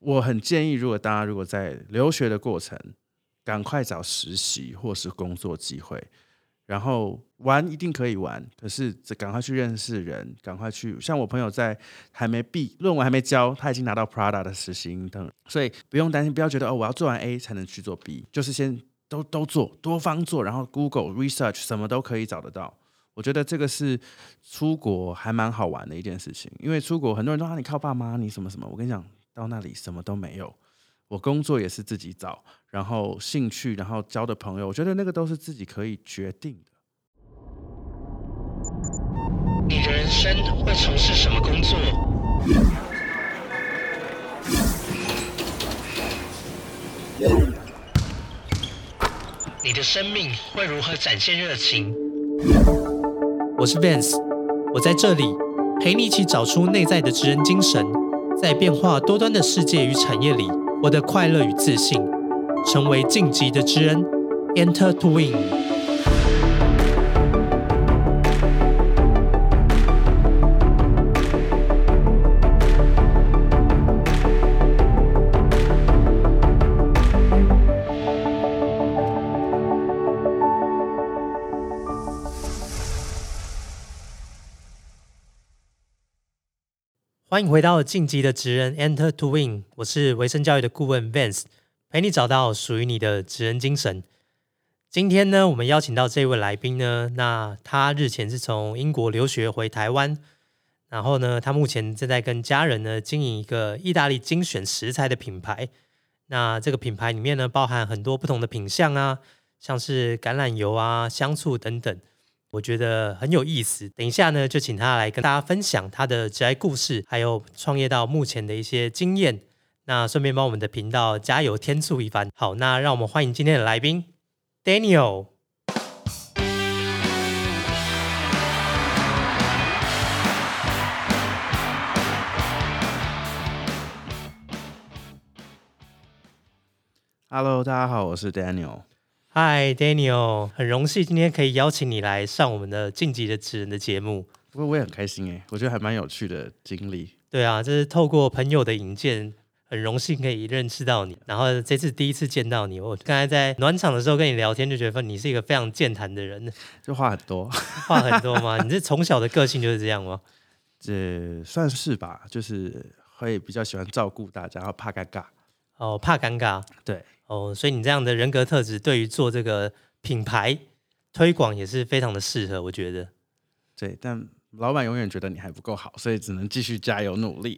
我很建议，如果大家如果在留学的过程，赶快找实习或是工作机会。然后玩一定可以玩，可是这赶快去认识人，赶快去。像我朋友在还没毕论文还没交，他已经拿到 Prada 的实习等，所以不用担心，不要觉得哦，我要做完 A 才能去做 B，就是先都都做，多方做，然后 Google Research 什么都可以找得到。我觉得这个是出国还蛮好玩的一件事情，因为出国很多人都说你靠爸妈，你什么什么，我跟你讲，到那里什么都没有。我工作也是自己找，然后兴趣，然后交的朋友，我觉得那个都是自己可以决定的。你的人生会从事什么工作？你的生命会如何展现热情？我是 Vance，我在这里陪你一起找出内在的职人精神，在变化多端的世界与产业里。我的快乐与自信，成为晋级的之恩，Enter to win。欢迎回到晋级的职人 Enter to Win，我是维生教育的顾问 Vance，陪你找到属于你的职人精神。今天呢，我们邀请到这位来宾呢，那他日前是从英国留学回台湾，然后呢，他目前正在跟家人呢经营一个意大利精选食材的品牌。那这个品牌里面呢，包含很多不同的品相啊，像是橄榄油啊、香醋等等。我觉得很有意思，等一下呢，就请他来跟大家分享他的职业故事，还有创业到目前的一些经验。那顺便帮我们的频道加油添醋一番。好，那让我们欢迎今天的来宾，Daniel。Hello，大家好，我是 Daniel。嗨，Daniel，很荣幸今天可以邀请你来上我们的晋级的职人的节目。不过我也很开心哎，我觉得还蛮有趣的经历。对啊，这是透过朋友的引荐，很荣幸可以认识到你。然后这次第一次见到你，我刚才在暖场的时候跟你聊天，就觉得你是一个非常健谈的人，就话很多，话很多吗？你是从小的个性就是这样吗？这算是吧，就是会比较喜欢照顾大家，然后怕尴尬。哦，怕尴尬。对。哦，所以你这样的人格特质，对于做这个品牌推广也是非常的适合，我觉得。对，但老板永远觉得你还不够好，所以只能继续加油努力。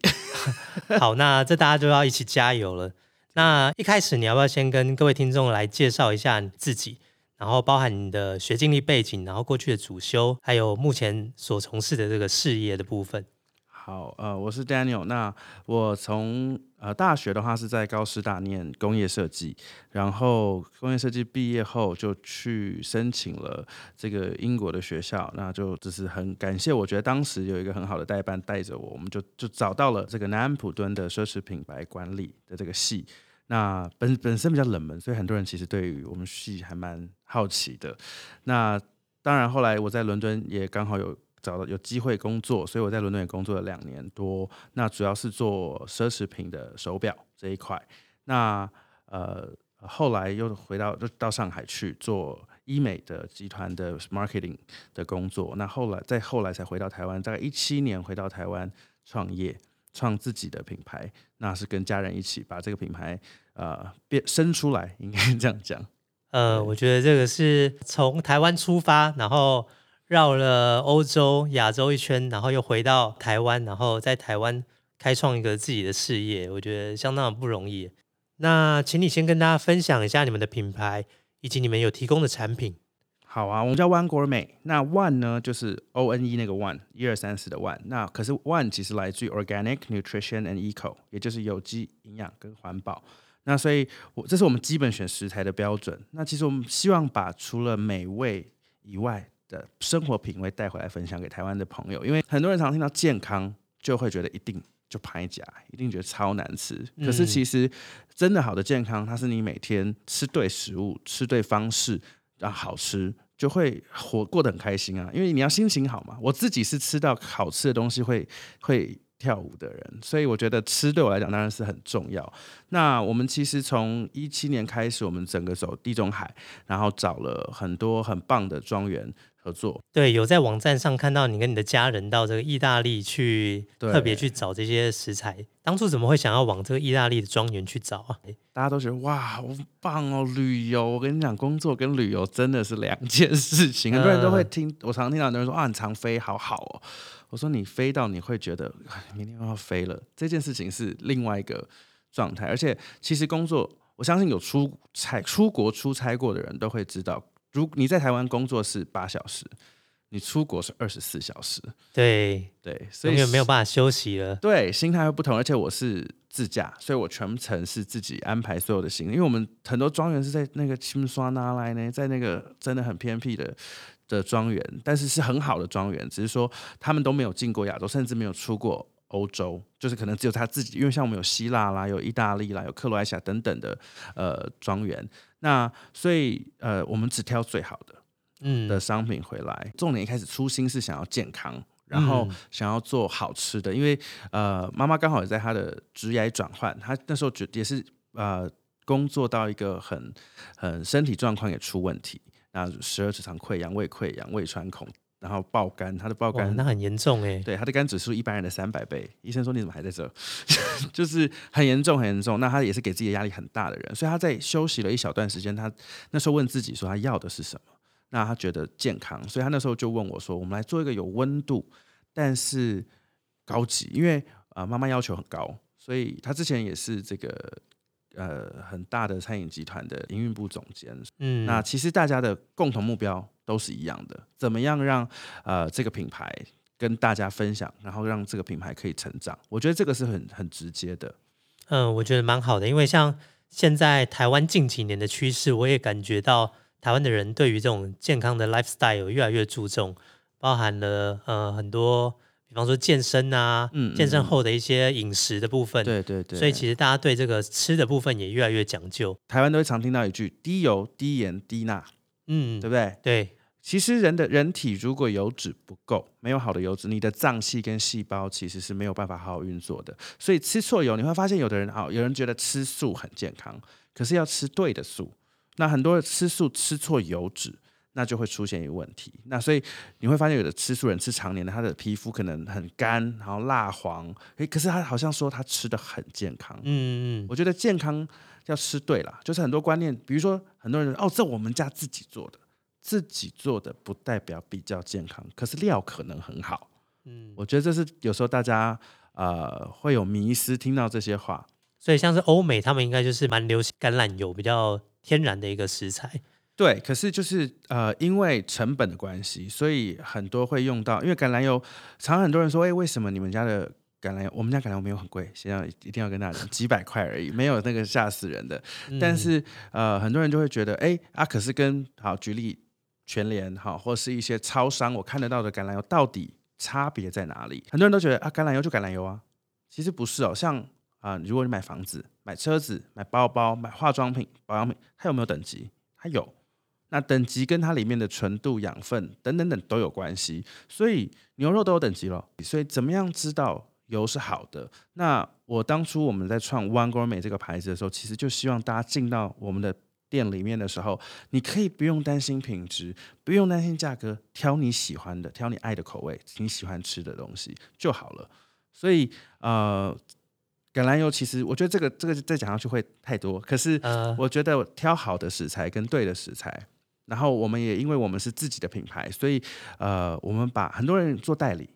好，那这大家就要一起加油了。那一开始你要不要先跟各位听众来介绍一下你自己，然后包含你的学经历背景，然后过去的主修，还有目前所从事的这个事业的部分。好，呃，我是 Daniel。那我从呃大学的话是在高师大念工业设计，然后工业设计毕业后就去申请了这个英国的学校，那就只是很感谢，我觉得当时有一个很好的代办带着我，我们就就找到了这个南安普敦的奢侈品牌管理的这个系。那本本身比较冷门，所以很多人其实对于我们系还蛮好奇的。那当然后来我在伦敦也刚好有。找到有机会工作，所以我在伦敦也工作了两年多。那主要是做奢侈品的手表这一块。那呃后来又回到就到上海去做医美的集团的 marketing 的工作。那后来再后来才回到台湾，大概一七年回到台湾创业，创自己的品牌。那是跟家人一起把这个品牌呃变生出来，应该这样讲。呃，我觉得这个是从台湾出发，然后。绕了欧洲、亚洲一圈，然后又回到台湾，然后在台湾开创一个自己的事业，我觉得相当的不容易。那请你先跟大家分享一下你们的品牌以及你们有提供的产品。好啊，我们叫 One Gourmet。那 One 呢，就是 O N E 那个 One，一二三四的 One。那可是 One 其实来自于 Organic Nutrition and Eco，也就是有机营养跟环保。那所以，我这是我们基本选食材的标准。那其实我们希望把除了美味以外，的生活品味带回来分享给台湾的朋友，因为很多人常听到健康就会觉得一定就拍假，一定觉得超难吃。可是其实真的好的健康，它是你每天吃对食物、吃对方式，然后好吃，就会活过得很开心啊。因为你要心情好嘛。我自己是吃到好吃的东西会会跳舞的人，所以我觉得吃对我来讲当然是很重要。那我们其实从一七年开始，我们整个走地中海，然后找了很多很棒的庄园合作。对，有在网站上看到你跟你的家人到这个意大利去，对特别去找这些食材。当初怎么会想要往这个意大利的庄园去找啊？大家都觉得哇，好棒哦！旅游，我跟你讲，工作跟旅游真的是两件事情。很多人都会听，我常听到很多人说啊，你常飞，好好哦。我说你飞到你会觉得哎明天又要飞了，这件事情是另外一个状态。而且其实工作，我相信有出差、出国出差过的人都会知道，如你在台湾工作是八小时，你出国是二十四小时，对，对，所以没有办法休息了。对，心态会不同，而且我是自驾，所以我全程是自己安排所有的行李。因为我们很多庄园是在那个清刷拿来呢，在那个真的很偏僻的的庄园，但是是很好的庄园，只是说他们都没有进过亚洲，甚至没有出过欧洲，就是可能只有他自己。因为像我们有希腊啦，有意大利啦，有克罗埃西亚等等的呃庄园，那所以呃我们只挑最好的。嗯，的商品回来。重点一开始初心是想要健康，然后嗯想要做好吃的，因为呃妈妈刚好也在她的职业转换，她那时候觉也是呃工作到一个很很身体状况也出问题，那十二指肠溃疡、胃溃疡、胃穿孔，然后爆肝，他的爆，肝那很严重哎。对，他的肝指数一般人的三百倍。医生说你怎么还在这？就是很严重，很严重。那他也是给自己的压力很大的人，所以他在休息了一小段时间。他那时候问自己说他要的是什么？那他觉得健康，所以他那时候就问我说：“我们来做一个有温度，但是高级，因为啊、呃妈妈要求很高，所以他之前也是这个呃很大的餐饮集团的营运部总监，嗯，那其实大家的共同目标都是一样的，怎么样让呃这个品牌跟大家分享，然后让这个品牌可以成长？我觉得这个是很很直接的。嗯，我觉得蛮好的，因为像现在台湾近几年的趋势，我也感觉到台湾的人对于这种健康的 lifestyle 有越来越注重，包含了呃很多，比方说健身啊，嗯嗯健身后的一些饮食的部分，对对对，所以其实大家对这个吃的部分也越来越讲究。台湾都会常听到一句低油、低盐、低钠，嗯，对不对？对，其实人的人体如果油脂不够，没有好的油脂，你的脏器跟细胞其实是没有办法好好运作的。所以吃错油，你会发现有的人啊，有人觉得吃素很健康，可是要吃对的素。那很多人吃素吃错油脂，那就会出现一个问题。那所以你会发现，有的吃素人吃常年的，他的皮肤可能很干，然后蜡黄，诶，可是他好像说他吃的很健康。嗯嗯我觉得健康要吃对了，就是很多观念，比如说很多人哦，这我们家自己做的，自己做的不代表比较健康，可是料可能很好。嗯，我觉得这是有时候大家呃会有迷失，听到这些话。所以像是欧美，他们应该就是蛮流行橄榄油，比较天然的一个食材。对，可是就是呃，因为成本的关系，所以很多会用到。因为橄榄油，常常很多人说，哎，为什么你们家的橄榄油，我们家橄榄油没有很贵，先要一定要跟大家讲，几百块而已，没有那个吓死人的。但嗯是呃，很多人就会觉得，哎啊，可是跟好举例全联好，或是一些超商我看得到的橄榄油，到底差别在哪里？很多人都觉得啊，橄榄油就橄榄油啊，其实不是哦。像啊、如果你买房子、买车子、买包包、买化妆品、保养品，它有没有等级？它有。那等级跟它里面的纯度、养分等等等都有关系，所以牛肉都有等级了。所以怎么样知道油是好的？那我当初我们在创 One Gourmet 这个牌子的时候，其实就希望大家进到我们的店里面的时候，你可以不用担心品质，不用担心价格，挑你喜欢的，挑你爱的口味，你喜欢吃的东西就好了。所以呃，橄榄油其实我觉得这个这个再讲下去会太多，可是呃，我觉得挑好的食材跟对的食材，然后我们也因为我们是自己的品牌，所以呃，我们把很多人做代理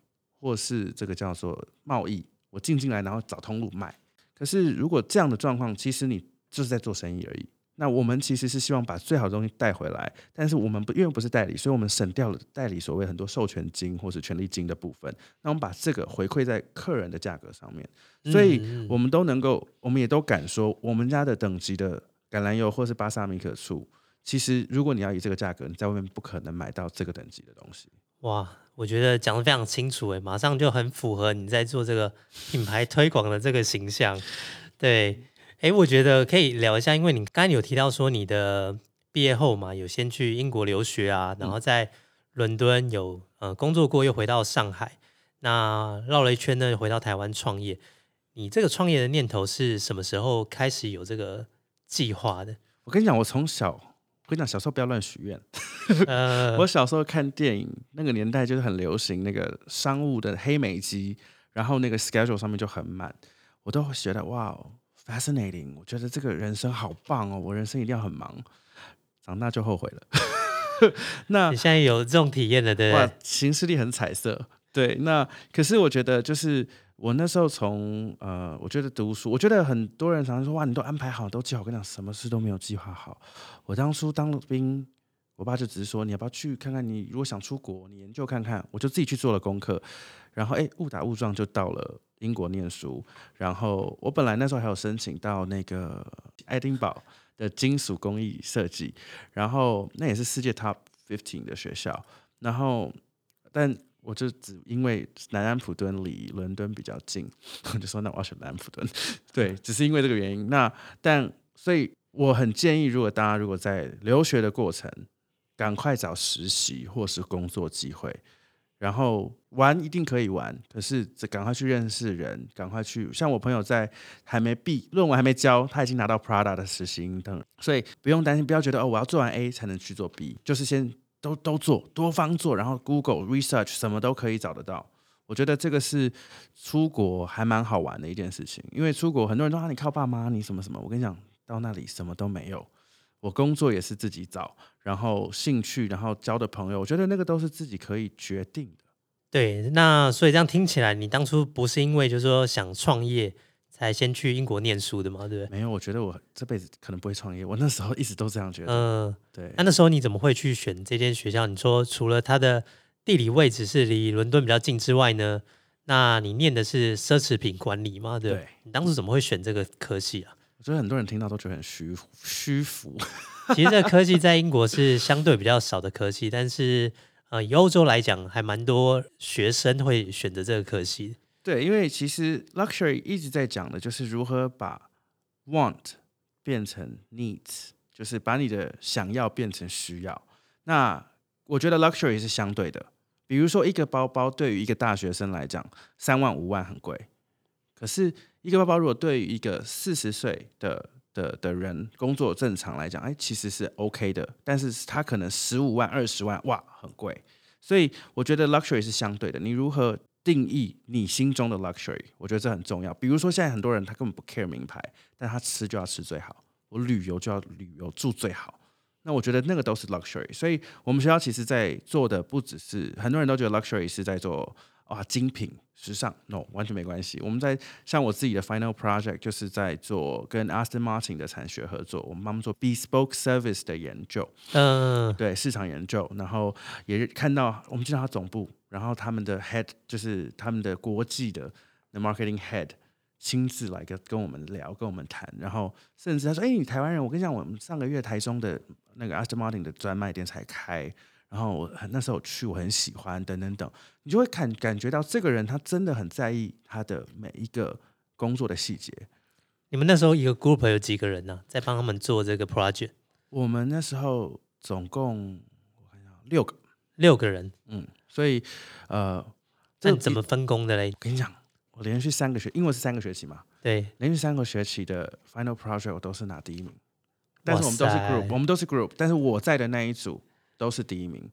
或是这个叫做贸易，我进进来然后找通路卖。可是如果这样的状况，其实你就是在做生意而已。那我们其实是希望把最好的东西带回来，但是我们不因为不是代理，所以我们省掉了代理所谓很多授权金或是权利金的部分。那我们把这个回馈在客人的价格上面。所以我们都能够，我们也都敢说，我们家的等级的橄榄油或是巴萨米可醋，其实如果你要以这个价格，你在外面不可能买到这个等级的东西。哇，我觉得讲的非常清楚诶，马上就很符合你在做这个 品牌推广的这个形象。对，诶，我觉得可以聊一下，因为你刚才有提到说你的毕业后嘛，有先去英国留学啊，然后在伦敦有呃工作过，又回到上海。那绕了一圈呢，回到台湾创业。你这个创业的念头是什么时候开始有这个计划的？我跟你讲，我从小，我跟你讲，小时候不要乱许愿。呃，我小时候看电影，那个年代就是很流行那个商务的黑莓机，然后那个 schedule 上面就很满，我都会觉得哇，fascinating，我觉得这个人生好棒哦，我人生一定要很忙。长大就后悔了。那你现在有这种体验了，对不哇对？，行事历很彩色。对，那可是我觉得就是我那时候从呃，我觉得读书，我觉得很多人常常说哇，你都安排好，都计划。我跟你讲，什么事都没有计划好。我当初当了兵，我爸就只是说你要不要去看看，你如果想出国，你研究看看。我就自己去做了功课，然后哎，误打误撞就到了英国念书。然后我本来那时候还有申请到那个爱丁堡的金属工艺设计，然后那也是世界 top fifteen 的学校。然后，但我就只因为南安普敦离伦敦比较近，我就说那我要选南安普敦。对，只是因为这个原因。那但所以我很建议，如果大家如果在留学的过程，赶快找实习或是工作机会。然后玩一定可以玩，可是这赶快去认识人，赶快去。像我朋友在还没毕论文还没交，他已经拿到 Prada 的实习应征了，所以不用担心，不要觉得哦，我要做完 A 才能去做 B，就是先都都做，多方做，然后 Google research 什么都可以找得到。我觉得这个是出国还蛮好玩的一件事情，因为出国很多人说啊，你靠爸妈，你什么什么。我跟你讲，到那里什么都没有。我工作也是自己找，然后兴趣，然后交的朋友，我觉得那个都是自己可以决定的。对，那所以这样听起来，你当初不是因为就是说想创业才先去英国念书的嘛，对不对？没有，我觉得我这辈子可能不会创业。我那时候一直都这样觉得。嗯、对那，那时候你怎么会去选这间学校？你说除了它的地理位置是离伦敦比较近之外呢，那你念的是奢侈品管理嘛？对你当初怎么会选这个科系啊？我觉得很多人听到都觉得很虚 虚浮。其实这个科技在英国是相对比较少的科技，但是呃，以欧洲来讲，还蛮多学生会选择这个科系。对，因为其实 luxury 一直在讲的就是如何把 want 变成 needs，就是把你的想要变成需要。那我觉得 luxury 是相对的，比如说一个包包对于一个大学生来讲，三万五万很贵，可是一个包包如果对于一个四十岁的的的人工作正常来讲，哎，其实是 OK 的，但是他可能十五万、二十万，哇，很贵。所以我觉得 luxury 是相对的，你如何定义你心中的 luxury，我觉得这很重要。比如说现在很多人他根本不 care 名牌，但他吃就要吃最好，我旅游就要旅游住最好。那我觉得那个都是 luxury，所以我们学校其实在做的不只是很多人都觉得 luxury 是在做啊精品时尚，no 完全没关系。我们在像我自己的 final project 就是在做跟 Aston Martin 的产学合作，我们帮他们做 bespoke service 的研究，嗯、对市场研究，然后也是看到我们进到他总部，然后他们的 head 就是他们的国际的 the marketing head 亲自来跟跟我们聊，跟我们谈，然后甚至他说：“哎、你台湾人，我跟你讲，我们上个月台中的那个 Aston Martin 的专卖店才开，然后我很那时候我去，我很喜欢，等等等，你就会感感觉到这个人他真的很在意他的每一个工作的细节。你们那时候一个 group 有几个人呢、在帮他们做这个 project？我们那时候总共我看一下六个，六个人，嗯，所以呃，这怎么分工的嘞？我跟你讲，我连续三个学，因为是三个学期嘛，对，连续三个学期的 final project 我都是拿第一名，但是我们都是 group，我们都是 group，但是我在的那一组都是第一名。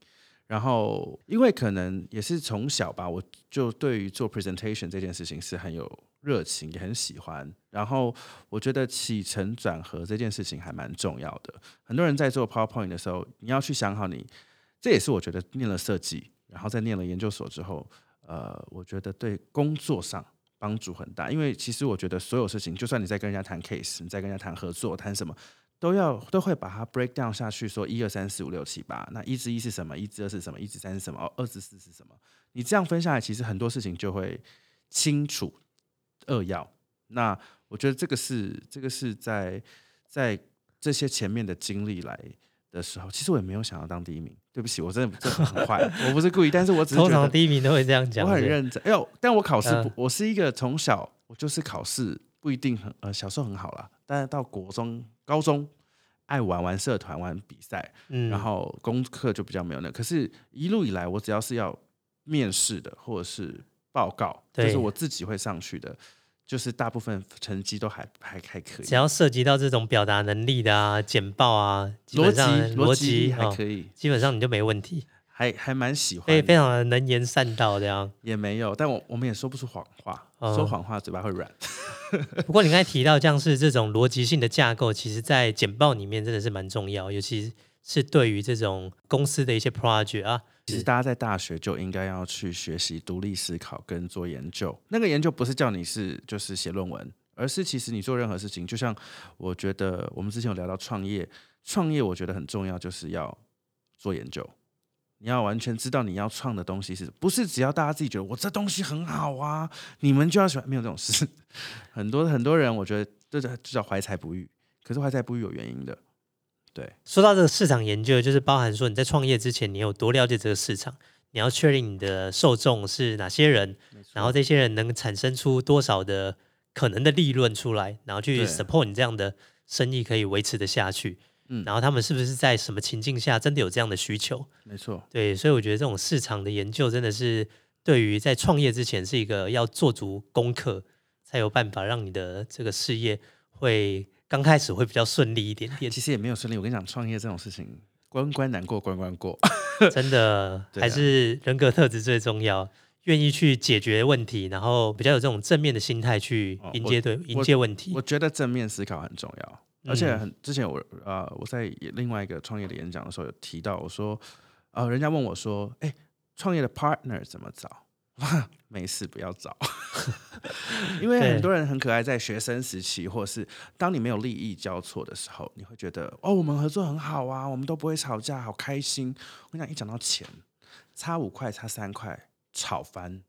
然后，因为可能也是从小吧，我就对于做 presentation 这件事情是很有热情，也很喜欢。然后，我觉得起承转合这件事情还蛮重要的。很多人在做 PowerPoint 的时候，你要去想好你，这也是我觉得念了设计，然后再念了研究所之后，呃，我觉得对工作上帮助很大。因为其实我觉得所有事情，就算你在跟人家谈 case，你在跟人家谈合作，谈什么，都要都会把它 break down 下去，说一二三四五六七八，那一至一是什么，一至二是什么，一至三是什么，哦，二至四是什么？你这样分下来，其实很多事情就会清楚扼要。那我觉得这个是这个是在在这些前面的经历来的时候，其实我也没有想要当第一名。对不起，我真的真的很坏，我不是故意，但是我只是通常第一名都会这样讲。我很认真。哎呦，但我考试不，嗯我是一个从小我就是考试不一定很呃，小时候很好啦，但是到国中、高中爱玩玩社团、玩比赛，嗯，然后功课就比较没有那。可是，一路以来，我只要是要面试的，或者是报告，就是我自己会上去的，就是大部分成绩都还还还可以只。要涉及到这种表达能力的啊、简报啊，基逻辑本上逻辑哦还可以，基本上你就没问题，还还蛮喜欢非常的能言善道这样。也没有，但我我们也说不出谎话，哦说谎话嘴巴会软。不过你刚才提到像是这种逻辑性的架构，其实在简报里面真的是蛮重要，尤其是对于这种公司的一些 project 啊，其实大家在大学就应该要去学习独立思考跟做研究。那个研究不是叫你是就是写论文，而是其实你做任何事情，就像我觉得我们之前有聊到创业，创业我觉得很重要，就是要做研究。你要完全知道你要创的东西是不是只要大家自己觉得我这东西很好啊，你们就要喜欢，没有这种事。很多很多人我觉得这就叫怀才不遇，可是怀才不遇有原因的。对，说到这个市场研究，就是包含说你在创业之前，你有多了解这个市场，你要确定你的受众是哪些人，然后这些人能产生出多少的可能的利润出来，然后去 support 你这样的生意可以维持的下去。嗯然后他们是不是在什么情境下真的有这样的需求？没错，对，所以我觉得这种市场的研究真的是对于在创业之前是一个要做足功课，才有办法让你的这个事业会刚开始会比较顺利一点点。其实也没有顺利。我跟你讲，创业这种事情，关关难过关关过。真的还是人格特质最重要，愿意去解决问题，然后比较有这种正面的心态去哦迎接对、迎接问题我。觉得正面思考很重要，而且嗯很之前我呃我在另外一个创业的演讲的时候有提到，我说呃人家问我说，哎、创业的 partner 怎么找？没事，不要找，因为很多人很可爱，在学生时期，或是当你没有利益交错的时候，你会觉得哦，我们合作很好啊，我们都不会吵架，好开心。我跟你讲，一讲到钱，差五块、差三块，吵翻、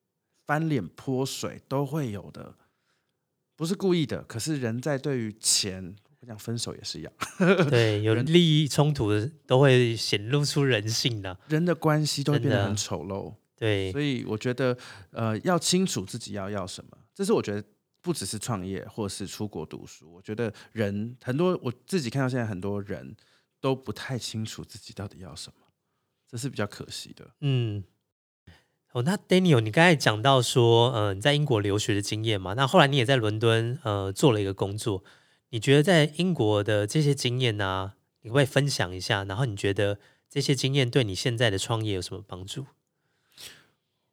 翻脸泼水都会有的，不是故意的。可是人在对于钱，我跟你讲，分手也是一样，对，有利益冲突的都会显露出人性的。人的关系都会变得很丑陋。对所以我觉得，呃，要清楚自己要要什么，这是我觉得不只是创业或是出国读书，我觉得人很多，我自己看到现在很多人都不太清楚自己到底要什么，这是比较可惜的。嗯，哦，那 Daniel，你刚才讲到说，呃，你在英国留学的经验嘛，那后来你也在伦敦呃做了一个工作，你觉得在英国的这些经验呢、你会不会分享一下？然后你觉得这些经验对你现在的创业有什么帮助？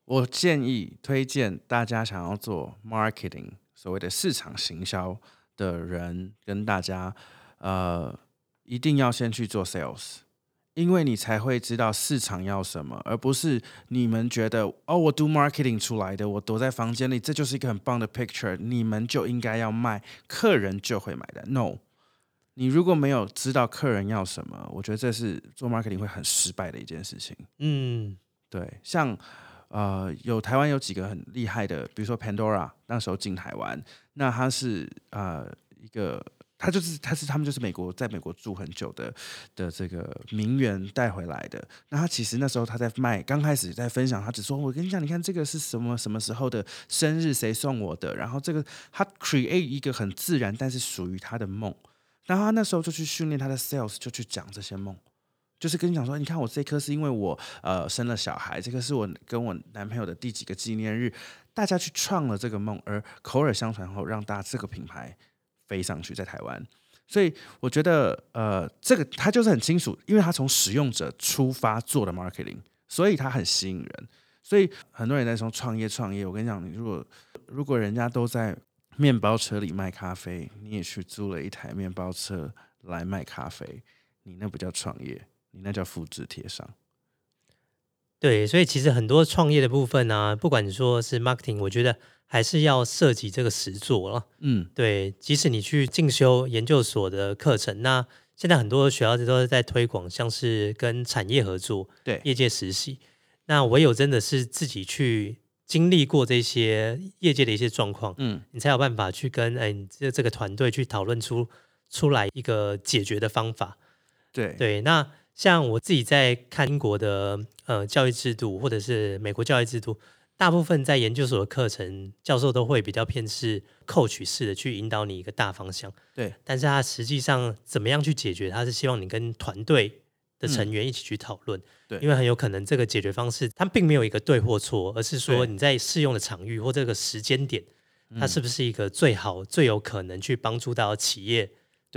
我建议推荐大家想要做 marketing，所谓的市场行销的人，跟大家呃，一定要先去做 sales，因为你才会知道市场要什么，而不是你们觉得哦，我读 marketing 出来的，我躲在房间里，这就是一个很棒的 picture，你们就应该要卖，客人就会买的。No，你如果没有知道客人要什么，我觉得这是做 marketing 会很失败的一件事情。嗯，对，像呃，有台湾有几个很厉害的，比如说 Pandora，那时候进台湾，那它是呃一个，他就是他是他们就是美国在美国住很久的的这个名媛带回来的。那他其实那时候他在卖，刚开始在分享，他只说我跟你讲，你看这个是什么什么时候的生日，谁送我的，然后这个他 create 一个很自然，但是属于他的梦。然后他那时候就去训练他的 sales，就去讲这些梦。就是跟你讲说，你看我这颗是因为我呃生了小孩，这个是我跟我男朋友的第几个纪念日，大家去创了这个梦，而口耳相传后，让大家这个品牌飞上去在台湾。所以我觉得呃，这个他就是很清楚，因为他从使用者出发做的 marketing，所以他很吸引人。所以很多人在说创业创业，我跟你讲，你如果如果人家都在面包车里卖咖啡，你也去租了一台面包车来卖咖啡，你那不叫创业，你那叫复制贴上。对，所以其实很多创业的部分呢、不管说是 marketing，我觉得还是要涉及这个实作了。嗯，对，即使你去进修研究所的课程，那现在很多学校都是在推广，像是跟产业合作、对，业界实习。那唯有真的是自己去经历过这些业界的一些状况，嗯，你才有办法去跟哎你这这个团队去讨论出出来一个解决的方法。对，对，那像我自己在看英国的呃教育制度，或者是美国教育制度，大部分在研究所的课程，教授都会比较偏是扣取式的去引导你一个大方向。对，但是他实际上怎么样去解决，他是希望你跟团队的成员一起去讨论。对因为很有可能这个解决方式它并没有一个对或错，而是说你在适用的场域或这个时间点，嗯它是不是一个最好、最有可能去帮助到企业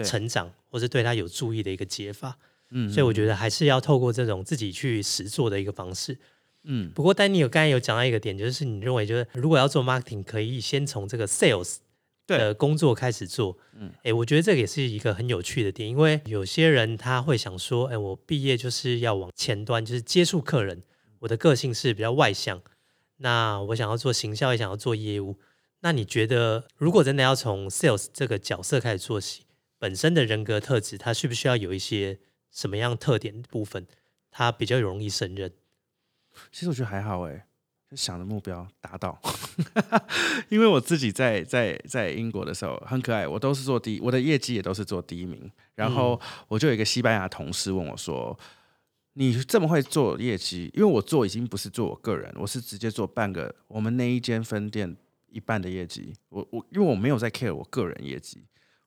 成长，或是对它有注意的一个解法。嗯所以我觉得还是要透过这种自己去实做的一个方式。嗯不过，丹尼有刚才有讲到一个点，就是你认为就是如果要做 marketing，可以先从这个 sales 对的工作开始做。嗯，哎，我觉得这个也是一个很有趣的点，因为有些人他会想说，哎，我毕业就是要往前端，就是接触客人。我的个性是比较外向，那我想要做行销，也想要做业务。那你觉得，如果真的要从 sales 这个角色开始做起，本身的人格特质，他需不需要有一些什么样特点的部分，他比较容易胜任？其实我觉得还好哎，就想的目标达到，因为我自己在在在英国的时候很可爱，我都是做第一，我的业绩也都是做第一名。然后我就有一个西班牙同事问我说：“你这么会做业绩？因为我做已经不是做我个人，我是直接做半个我们那一间分店一半的业绩。我我因为我没有在 care 我个人业绩，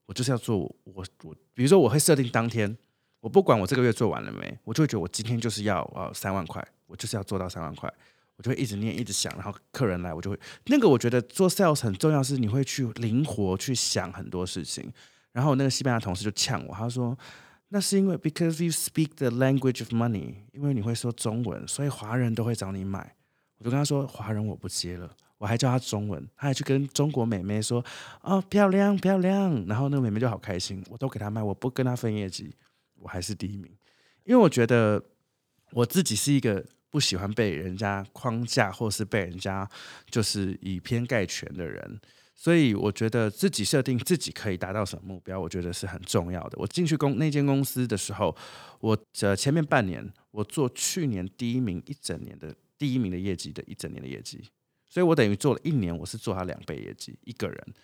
我就是要做我我我，比如说我会设定当天。”我不管我这个月做完了没，我就觉得我今天就是要呃三万块，我就是要做到三万块，我就会一直念一直想，然后客人来我就会那个我觉得做 sales 很重要是你会去灵活去想很多事情，然后那个西班牙同事就呛我，他说那是因为 because you speak the language of money，因为你会说中文，所以华人都会找你买。我就跟他说华人我不接了，我还教他中文，他还去跟中国美眉说哦漂亮漂亮，然后那个美眉就好开心，我都给他卖，我不跟他分业绩。我还是第一名，因为我觉得我自己是一个不喜欢被人家框架，或是被人家就是以偏概全的人，所以我觉得自己设定自己可以达到什么目标，我觉得是很重要的。我进去公那间公司的时候，我呃前面半年我做去年第一名一整年的第一名的业绩的一整年的业绩，所以我等于做了一年，我是做他两倍业绩一个人，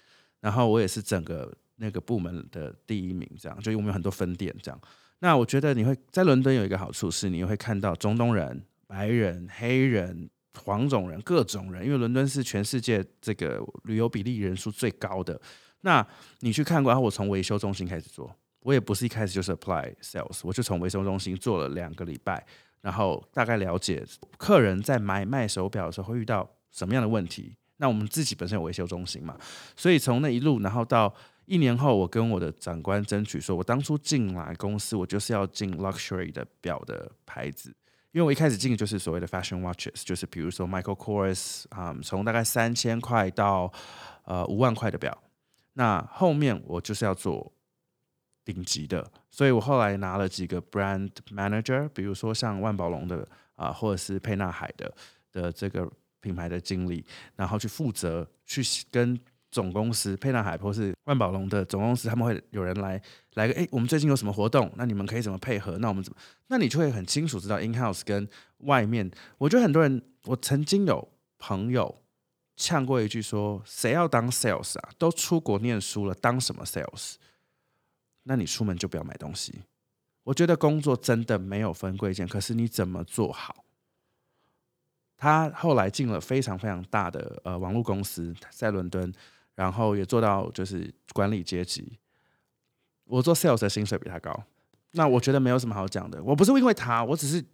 然后我也是整个那个部门的第一名，这样就因为我们有很多分店这样。那我觉得你会在伦敦有一个好处是，你会看到中东人、白人、黑人、黄种人各种人，因为伦敦是全世界这个旅游比例人数最高的。那你去看过，然后我从维修中心开始做，我也不是一开始就是 apply sales，我就从维修中心做了两个礼拜，然后大概了解客人在买卖手表的时候会遇到什么样的问题。那我们自己本身有维修中心嘛，所以从那一路，然后到一年后，我跟我的长官争取说，我当初进来公司，我就是要进 luxury 的表的牌子，因为我一开始进的就是所谓的 fashion watches，就是比如说 Michael Kors 啊、嗯，从大概三千块到呃五万块的表。那后面我就是要做顶级的，所以我后来拿了几个 brand manager，比如说像万宝龙的啊、或者是沛纳海的的这个品牌的经理，然后去负责去跟总公司沛纳海或是万宝龙的总公司，他们会有人来来个，哎，我们最近有什么活动？那你们可以怎么配合？那我们怎么？那你就会很清楚知道 in house 跟外面。我觉得很多人，我曾经有朋友呛过一句说：“谁要当 sales 啊？都出国念书了，当什么 sales？那你出门就不要买东西。”我觉得工作真的没有分贵贱，可是你怎么做好？他后来进了非常非常大的呃网络公司，在伦敦，然后也做到就是管理阶级。我做 sales 的薪水比他高，那我觉得没有什么好讲的。我不是因为他，我只是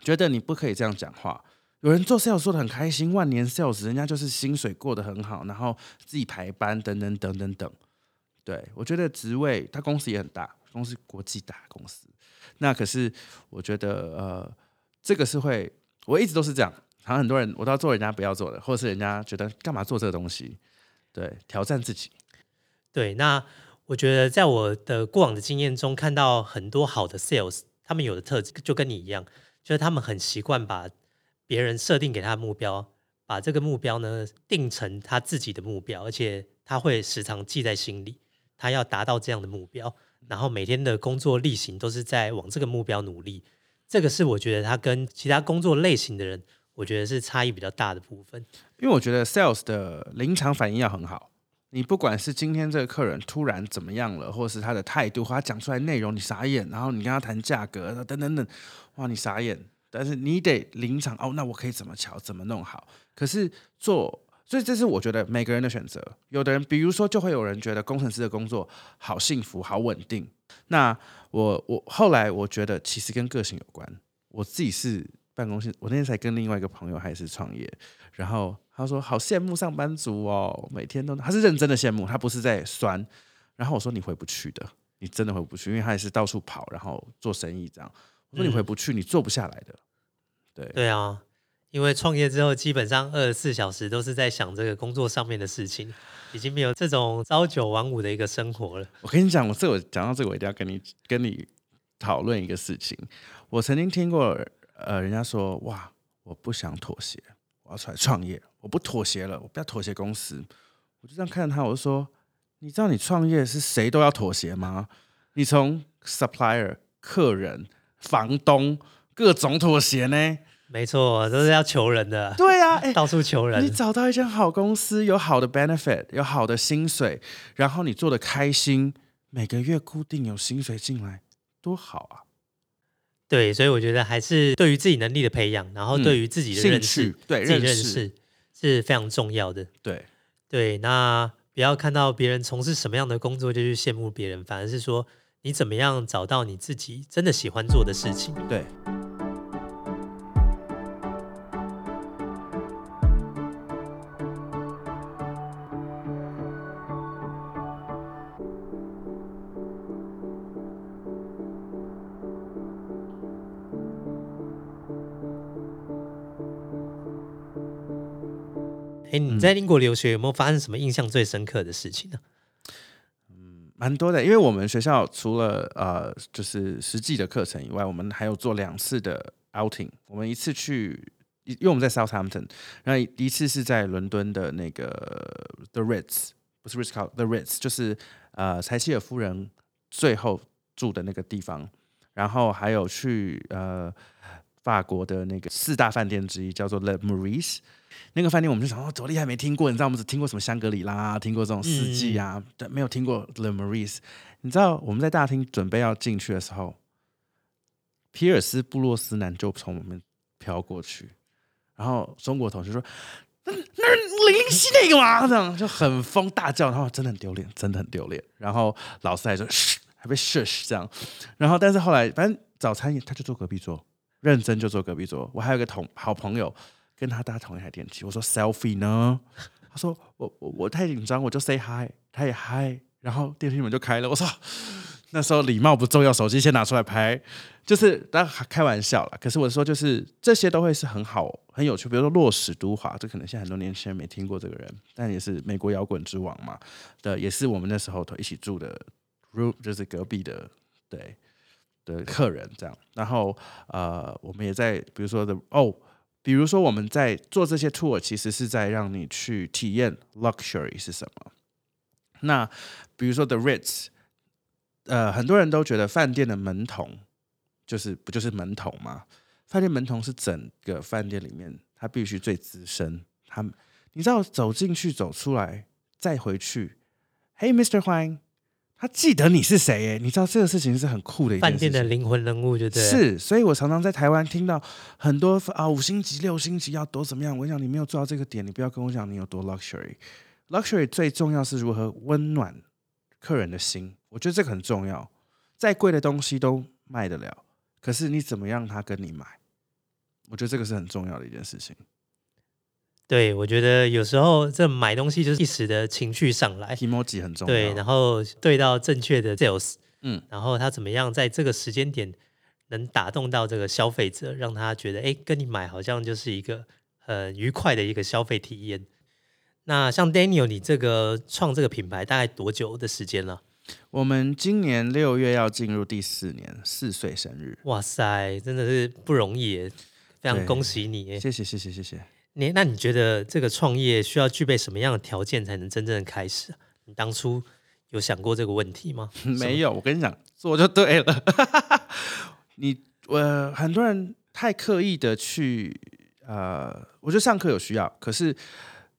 觉得你不可以这样讲话。有人做 sales 做的很开心，万年 sales，人家就是薪水过得很好，然后自己排班等等等等等。对我觉得职位，他公司也很大，公司国际大公司。那可是我觉得呃，这个是会，我一直都是这样。好像很多人我都要做人家不要做的，或者是人家觉得干嘛做这个东西？对，挑战自己。对，那我觉得在我的过往的经验中，看到很多好的 sales，他们有的特质就跟你一样，就是他们很习惯把别人设定给他的目标，把这个目标呢定成他自己的目标，而且他会时常记在心里，他要达到这样的目标，然后每天的工作例行都是在往这个目标努力。这个是我觉得他跟其他工作类型的人，我觉得是差异比较大的部分。因为我觉得 sales 的临场反应要很好。你不管是今天这个客人突然怎么样了，或者是他的态度，或他讲出来内容你傻眼，然后你跟他谈价格等等等，哇，你傻眼。但是你得临场哦，那我可以怎么瞧，怎么弄好？可是做，所以这是我觉得每个人的选择。有的人，比如说，就会有人觉得工程师的工作好幸福、好稳定，那我我后来我觉得其实跟个性有关。我自己是办公室，我那天才跟另外一个朋友还是创业，然后他说好羡慕上班族哦，每天都他是认真的羡慕，他不是在酸。然后我说你回不去的，你真的回不去，因为他也是到处跑，然后做生意这样。我说你回不去，你做不下来的。对对啊，因为创业之后，基本上二十四小时都是在想这个工作上面的事情，已经没有这种朝九晚五的一个生活了。我跟你讲，我这我讲到这个，我一定要跟你跟你讨论一个事情。我曾经听过，呃，人家说，哇，我不想妥协，我要出来创业，我不妥协了，我不要妥协公司。我就这样看着他，我就说，你知道你创业是谁都要妥协吗？你从 supplier、客人、房东各种妥协呢？没错，都是要求人的。对呀，哎，到处求人。你找到一间好公司，有好的 benefit，有好的薪水，然后你做的开心，每个月固定有薪水进来，多好啊！对，所以我觉得还是对于自己能力的培养，然后对于自己的认识，对自己认识是非常重要的。对对，那不要看到别人从事什么样的工作就去羡慕别人，反而是说你怎么样找到你自己真的喜欢做的事情。对。哎，你在英国留学有没有发生什么印象最深刻的事情呢？嗯，蛮多的，因为我们学校除了呃就是实际的课程以外，我们还有做两次的 outing。我们一次去，因为我们在 Southampton，然后一次是在伦敦的那个 The Ritz，不是 Ritz，The Ritz，就是呃柴契尔夫人最后住的那个地方。然后还有去呃法国的那个四大饭店之一，叫做 Le Maurice。那个饭店我们就想哦，多厉害，没听过。你知道我们只听过什么香格里拉，听过这种四季啊，但没有听过 Le Maurice。你知道我们在大厅准备要进去的时候，皮尔斯布洛斯南就从我们飘过去，然后中国同学说：“那那零零七那个嘛，这样就很疯大叫，然后真的很丢脸，真的很丢脸。然后老师还说嘘，还被 shush 这样。然后但是后来反正早餐他就坐隔壁桌，认真就坐隔壁桌。我还有个同好朋友。跟他搭同一台电梯，我说 selfie 呢？他说我我我太紧张，我就 say hi，他也 hi，然后电梯门就开了。我说那时候礼貌不重要，手机先拿出来拍，就是当开玩笑了。可是我说就是这些都会是很好很有趣，比如说洛史都华，这可能现在很多年轻人没听过这个人，但也是美国摇滚之王嘛的，也是我们那时候一起住的 room，就是隔壁的对的客人这样。然后呃，我们也在比如说的哦。比如说，我们在做这些 tour，其实是在让你去体验 luxury 是什么。那比如说 The Ritz，呃，很多人都觉得饭店的门童就是不就是门童吗？饭店门童是整个饭店里面他必须最资深。他你知道走进去走出来再回去，Hey Mr. Huang。他记得你是谁诶，你知道这个事情是很酷的一件饭店的灵魂人物，就对。是，所以我常常在台湾听到很多啊五星级、六星级要多怎么样。我想你没有做到这个点，你不要跟我讲你有多 luxury。luxury 最重要是如何温暖客人的心，我觉得这个很重要。再贵的东西都卖得了，可是你怎么让他跟你买？我觉得这个是很重要的一件事情。对，我觉得有时候这买东西就是一时的情绪上来，emoji 很重要。对，然后对到正确的 sales，嗯，然后他怎么样在这个时间点能打动到这个消费者，让他觉得哎，跟你买好像就是一个很愉快的一个消费体验。那像 Daniel，你这个创这个品牌大概多久的时间了？我们今年六月要进入第四年，四岁生日。哇塞，真的是不容易，非常恭喜你！谢谢，谢谢，谢谢。你那你觉得这个创业需要具备什么样的条件才能真正的开始？你当初有想过这个问题吗？没有，我跟你讲，做就对了。你我很多人太刻意的去呃，我觉得上课有需要，可是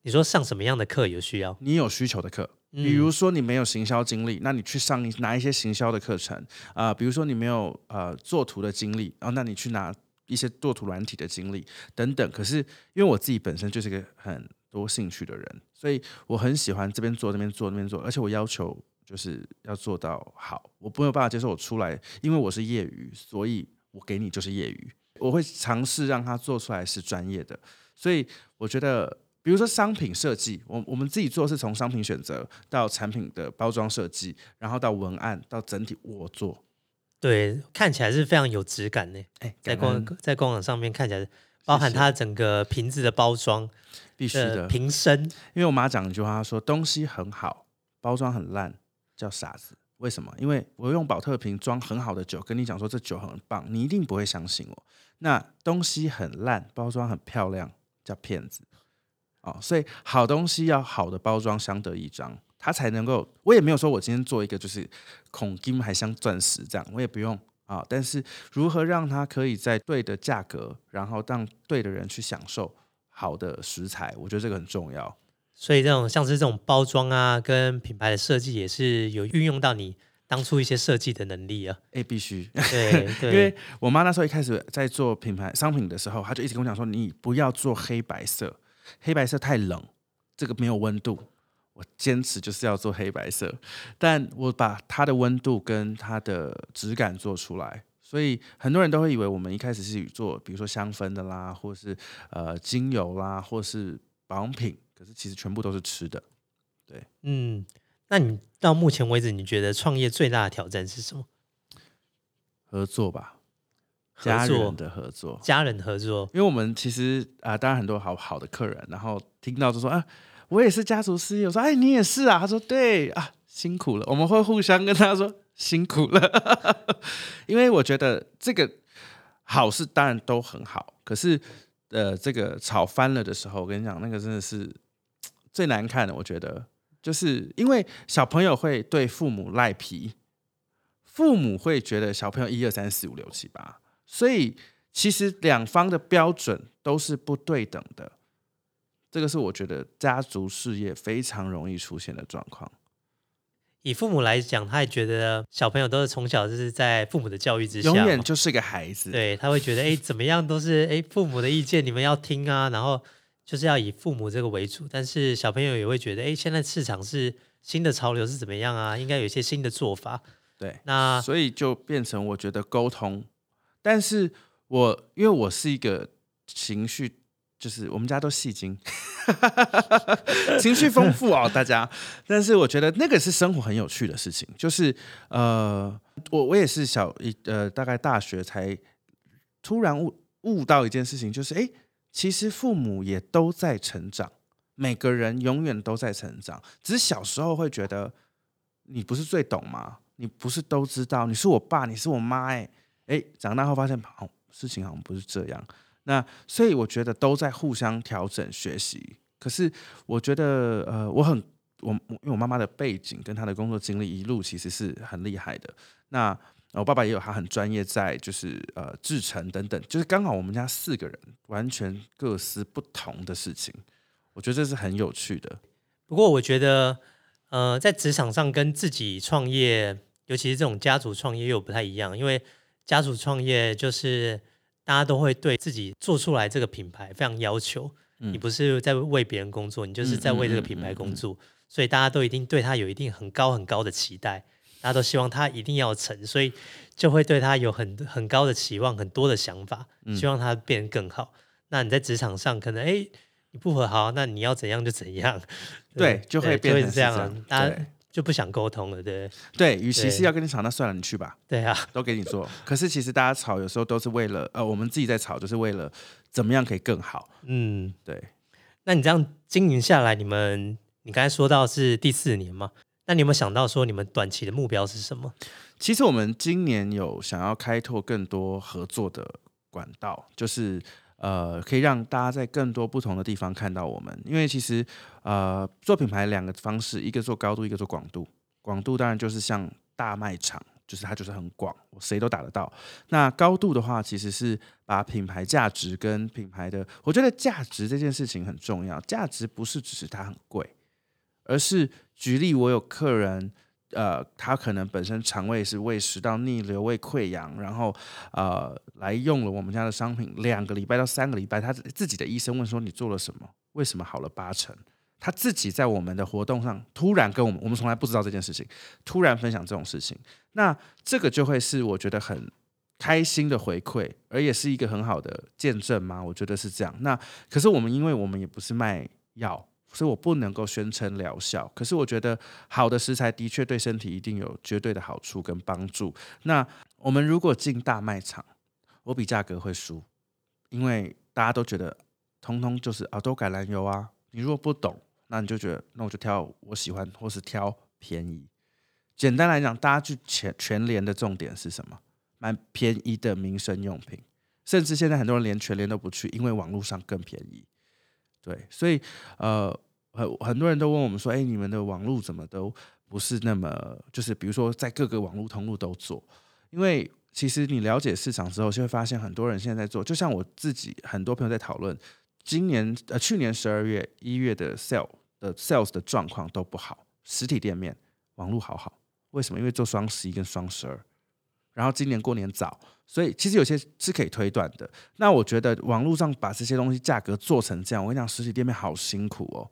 你说上什么样的课有需要？你有需求的课，比如说你没有行销经历，那你去上拿一些行销的课程啊。比如说你没有呃做图的经历，然后那你去拿。一些做图软体的经历等等，可是因为我自己本身就是个很多兴趣的人，所以我很喜欢这边做那边做那边做，而且我要求就是要做到好。我没有办法接受我出来，因为我是业余，所以我给你就是业余。我会尝试让他做出来是专业的。所以我觉得，比如说商品设计，我我们自己做是从商品选择到产品的包装设计，然后到文案到整体我做。对，看起来是非常有质感呢。哎，在官在官网上面看起来，包含它整个瓶子的包装必须的，瓶身，因为我妈讲一句话，她说东西很好，包装很烂，叫傻子。为什么？因为我用保特瓶装很好的酒，跟你讲说这酒很棒，你一定不会相信我。那东西很烂，包装很漂亮，叫骗子。哦，所以好东西要好的包装相得益彰，它才能够。我也没有说我今天做一个就是孔金还镶钻石这样，我也不用啊。但是如何让它可以在对的价格，然后让对的人去享受好的食材，我觉得这个很重要。所以这种像是这种包装啊，跟品牌的设计也是有运用到你当初一些设计的能力啊。哎，必须。对 对，因为我妈那时候一开始在做品牌商品的时候，她就一直跟我讲说：“你不要做黑白色，黑白色太冷，这个没有温度。”我坚持就是要做黑白色，但我把它的温度跟它的质感做出来，所以很多人都会以为我们一开始是做，比如说香氛的啦，或是呃精油啦，或是保养品，可是其实全部都是吃的。对嗯，那你到目前为止，你觉得创业最大的挑战是什么？合作吧，家人的合作，家人合作，因为我们其实啊、当然很多好好的客人，然后听到就说啊，我也是家族事业，我说哎，你也是啊，他说对啊，辛苦了，我们会互相跟他说辛苦了，因为我觉得这个好事当然都很好，可是呃，这个吵翻了的时候，我跟你讲，那个真的是最难看的，我觉得。就是因为小朋友会对父母赖皮，父母会觉得小朋友一二三四五六七八，所以其实两方的标准都是不对等的。这个是我觉得家族事业非常容易出现的状况。以父母来讲，他也觉得小朋友都是从小就是在父母的教育之下永，远就是个孩子，对，他会觉得哎，怎么样都是哎父母的意见你们要听啊，然后就是要以父母这个为主。但是小朋友也会觉得哎，现在市场是新的潮流是怎么样啊？应该有一些新的做法。对，那所以就变成我觉得沟通，但是我因为我是一个情绪，就是我们家都戏精，情绪丰富哦，大家。但是我觉得那个是生活很有趣的事情，就是呃，我我也是小一呃，大概大学才突然悟悟到一件事情，就是诶，其实父母也都在成长，每个人永远都在成长，只是小时候会觉得你不是最懂吗？你不是都知道，你是我爸，你是我妈、欸，哎哎，长大后发现，好、事情好像不是这样。那所以我觉得都在互相调整学习。可是我觉得，呃，我很我因为我妈妈的背景跟她的工作经历一路其实是很厉害的。那我爸爸也有他很专业在就是呃制程等等，就是刚好我们家四个人完全各司不同的事情，我觉得这是很有趣的。不过我觉得，呃，在职场上跟自己创业，尤其是这种家族创业又不太一样，因为家族创业就是大家都会对自己做出来这个品牌非常要求。嗯。你不是在为别人工作，你就是在为这个品牌工作，所以大家都一定对他有一定很高很高的期待，大家都希望他一定要成，所以就会对他有很很高的期望，很多的想法，希望他变得更好。那你在职场上可能哎你不和好，那你要怎样就怎样，对就会对变成这样啊，大家就不想沟通了，对对，与其是要跟你吵，那算了，你去吧。对啊，都给你做。可是其实大家吵，有时候都是为了呃，我们自己在吵，就是为了怎么样可以更好。嗯，对，那你这样经营下来，你们你刚才说到是第四年嘛？那你有没有想到说你们短期的目标是什么？其实我们今年有想要开拓更多合作的管道，就是呃，可以让大家在更多不同的地方看到我们。因为其实呃，做品牌两个方式，一个做高度，一个做广度。广度当然就是像大卖场，就是它就是很广，我谁都打得到。那高度的话，其实是把品牌价值跟品牌的，我觉得价值这件事情很重要。价值不是只是它很贵，而是举例，我有客人。呃，他可能本身肠胃是胃食道逆流、胃溃疡，然后呃来用了我们家的商品两个礼拜到三个礼拜，他自己的医生问说你做了什么？为什么好了八成？他自己在我们的活动上突然跟我们，我们从来不知道这件事情，突然分享这种事情，那这个就会是我觉得很开心的回馈，而也是一个很好的见证吗？我觉得是这样。那可是我们，因为我们也不是卖药，所以我不能够宣称疗效。可是我觉得好的食材的确对身体一定有绝对的好处跟帮助。那我们如果进大卖场，我比价格会输，因为大家都觉得通通就是啊都橄榄油啊。你如果不懂，那你就觉得那我就挑我喜欢，或是挑便宜。简单来讲，大家去全全联的重点是什么？买便宜的民生用品，甚至现在很多人连全联都不去，因为网络上更便宜。对，所以呃，很很多人都问我们说，哎，你们的网络怎么都不是那么，就是比如说在各个网络通路都做，因为其实你了解市场之后，就会发现很多人现在在做，就像我自己，很多朋友在讨论，今年呃去年十二月一月的 sale 的 sales 的状况都不好，实体店面网络好好，为什么？因为做双十一跟双十二。然后今年过年早，所以其实有些是可以推断的。那我觉得网络上把这些东西价格做成这样，我跟你讲，实体店面好辛苦哦。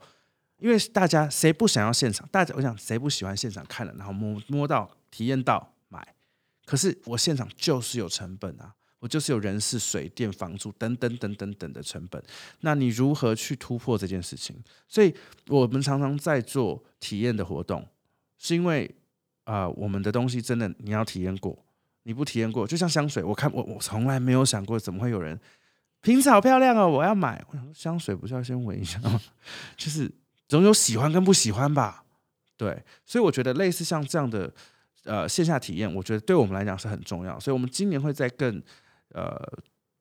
因为大家谁不想要现场？大家我想谁不喜欢现场看了，然后摸摸到、体验到买？可是我现场就是有成本啊，我就是有人事、水电、房租等等等等等的成本。那你如何去突破这件事情？所以我们常常在做体验的活动，是因为啊，我们的东西真的你要体验过。你不体验过，就像香水，我看我我从来没有想过，怎么会有人瓶子好漂亮哦，我要买。我想香水不是要先闻一下吗？就是总有喜欢跟不喜欢吧。对，所以我觉得类似像这样的呃线下体验，我觉得对我们来讲是很重要。所以我们今年会在更呃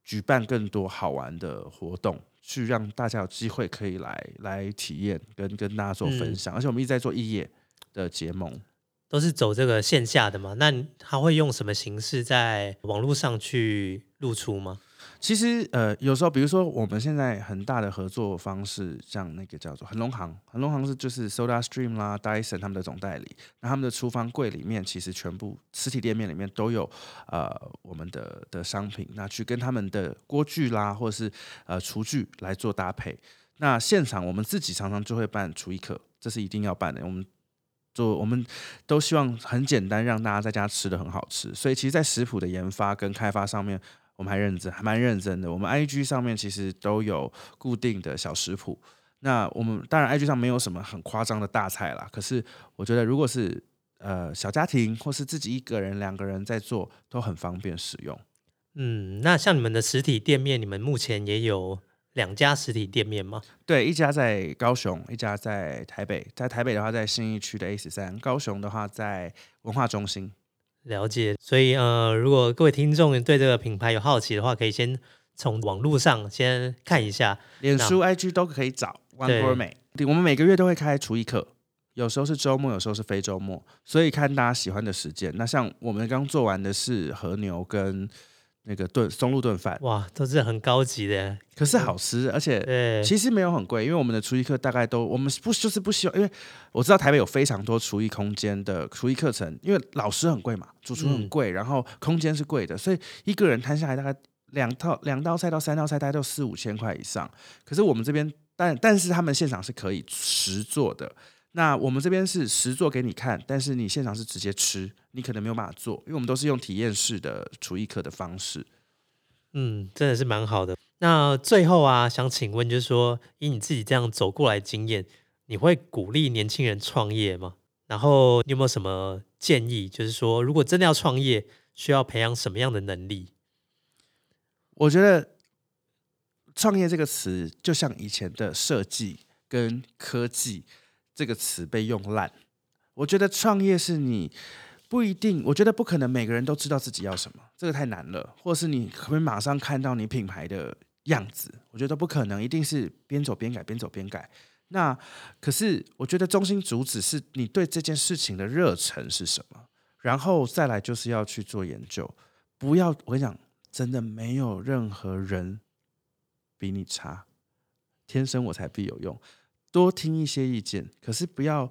举办更多好玩的活动，去让大家有机会可以来来体验，跟跟大家做分享。而且我们一直在做异业的结盟。都是走这个线下的嘛？那他会用什么形式在网络上去露出吗？其实呃，有时候比如说我们现在很大的合作方式，像那个叫做恒隆行，恒隆行是就是 Soda Stream 啦、Dyson 他们的总代理，那他们的厨房柜里面其实全部实体店面里面都有呃我们的的商品，那去跟他们的锅具啦或者是呃厨具来做搭配。那现场我们自己常常就会办厨艺课，这是一定要办的。我们做我们都希望很简单，让大家在家吃的很好吃。所以其实，在食谱的研发跟开发上面，我们还认真，还蛮认真的。我们 IG 上面其实都有固定的小食谱。那我们当然 IG 上没有什么很夸张的大菜啦，可是我觉得，如果是呃小家庭或是自己一个人、两个人在做，都很方便使用。嗯，那像你们的实体店面，你们目前也有。两家实体店面吗？对，一家在高雄，一家在台北。在台北的话，在信义区的 A 十三；高雄的话，在文化中心。了解。所以，呃，如果各位听众对这个品牌有好奇的话，可以先从网络上先看一下，脸书、IG 都可以找。One Gourmet，我们每个月都会开厨艺课，有时候是周末，有时候是非周末，所以看大家喜欢的时间。那像我们刚做完的是和牛跟。那个炖松露炖饭，哇，都是很高级的，可是好吃，而且其实没有很贵，因为我们的厨艺课大概都，我们不就是不希望，因为我知道台北有非常多厨艺空间的厨艺课程，因为老师很贵嘛，主厨很贵，然后空间是贵的，所以一个人摊下来大概两套两道菜到三道菜，大概都四五千块以上。可是我们这边，但但是他们现场是可以实做的。那我们这边是实做给你看，但是你现场是直接吃，你可能没有办法做，因为我们都是用体验式的厨艺课的方式。嗯，真的是蛮好的。那最后啊，想请问，就是说，以你自己这样走过来经验，你会鼓励年轻人创业吗？然后你有没有什么建议？就是说，如果真的要创业，需要培养什么样的能力？我觉得创业这个词，就像以前的设计跟科技。这个词被用烂，我觉得创业是你不一定，我觉得不可能每个人都知道自己要什么，这个太难了，或是你可以马上看到你品牌的样子，我觉得不可能，一定是边走边改，边走边改。那可是我觉得中心主旨是你对这件事情的热忱是什么，然后再来就是要去做研究，不要我跟你讲，真的没有任何人比你差，天生我才必有用。多听一些意见，可是不要，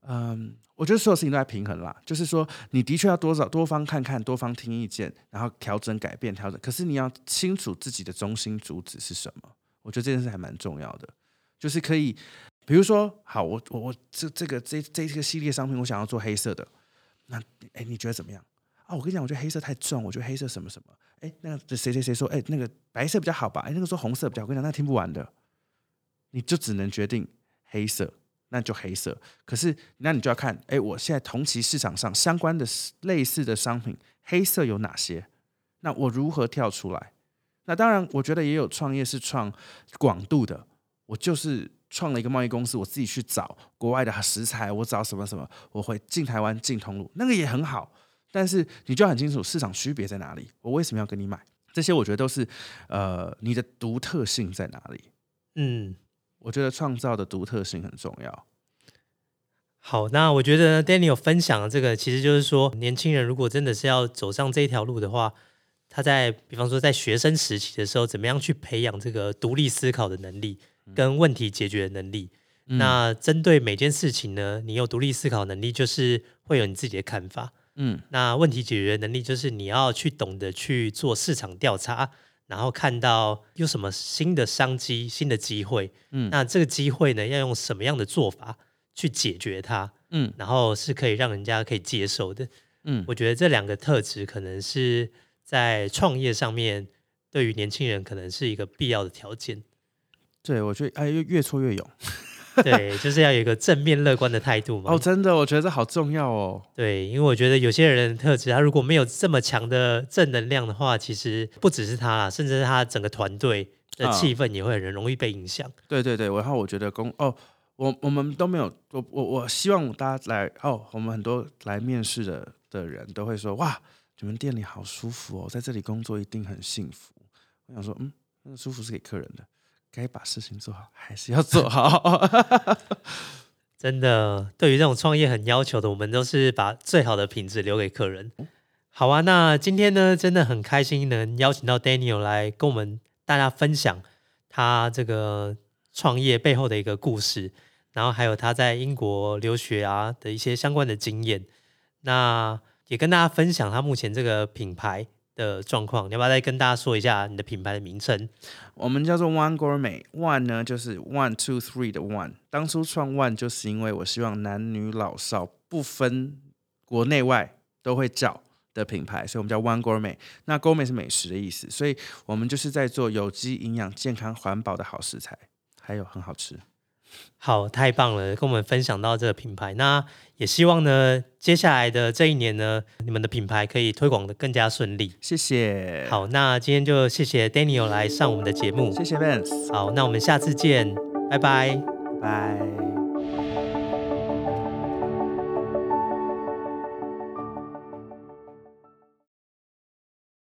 嗯，我觉得所有事情都在平衡啦。就是说，你的确要多少多方看看，多方听意见，然后调整、改变、调整。可是你要清楚自己的中心主旨是什么。我觉得这件事还蛮重要的，就是可以比如说，好，我我我这这个这这这个系列商品，我想要做黑色的，那哎，你觉得怎么样？啊，我跟你讲，我觉得黑色太重，我觉得黑色什么什么，哎，那个谁谁谁说，哎，那个白色比较好吧？哎，那个说红色比较，我跟你讲，那听不完的，你就只能决定黑色，那就黑色。可是那你就要看，哎，我现在同期市场上相关的类似的商品，黑色有哪些？那我如何跳出来？那当然，我觉得也有创业是创广度的，我就是创了一个贸易公司，我自己去找国外的食材，我找什么什么，我会进台湾进通路，那个也很好。但是你就要很清楚市场区别在哪里，我为什么要跟你买？这些我觉得都是呃你的独特性在哪里？嗯，我觉得创造的独特性很重要。好，那我觉得 Daniel 分享的这个，其实就是说，年轻人如果真的是要走上这一条路的话，他在比方说在学生时期的时候，怎么样去培养这个独立思考的能力跟问题解决的能力？那针对每件事情呢，你有独立思考能力，就是会有你自己的看法。嗯，那问题解决能力就是你要去懂得去做市场调查，然后看到有什么新的商机、新的机会。嗯，那这个机会呢，要用什么样的做法去解决它？嗯，然后是可以让人家可以接受的。嗯，我觉得这两个特质可能是在创业上面对于年轻人可能是一个必要的条件。对，我觉得哎，越越挫越勇。对，就是要有一个正面乐观的态度嘛。哦，真的，我觉得这好重要哦。对，因为我觉得有些人的特质，他如果没有这么强的正能量的话，其实不只是他，甚至是他整个团队的气氛也会很容易被影响。对对对，然后我觉得公哦，我我们都没有，我我我希望大家来哦，我们很多来面试的的人都会说，哇，你们店里好舒服哦，在这里工作一定很幸福。我想说，嗯，那个舒服是给客人的。该把事情做好，还是要做好。真的，对于这种创业很要求的，我们都是把最好的品质留给客人。好啊，那今天呢，真的很开心能邀请到 Daniel 来跟我们大家分享他这个创业背后的一个故事，然后还有他在英国留学啊的一些相关的经验。那也跟大家分享他目前这个品牌。的状况，你要不要再跟大家说一下你的品牌的名称？我们叫做 One Gourmet，One 呢就是 One Two Three 的 One。当初创 One 就是因为我希望男女老少不分国内外都会叫的品牌，所以我们叫 One Gourmet。那 Gourmet 是美食的意思，所以我们就是在做有机、营养、健康、环保的好食材，还有很好吃。好，太棒了，跟我们分享到这个品牌。那也希望呢，接下来的这一年呢，你们的品牌可以推广的更加顺利。谢谢。好，那今天就谢谢 Daniel 来上我们的节目。谢谢 Vance。好，那我们下次见，拜拜，拜。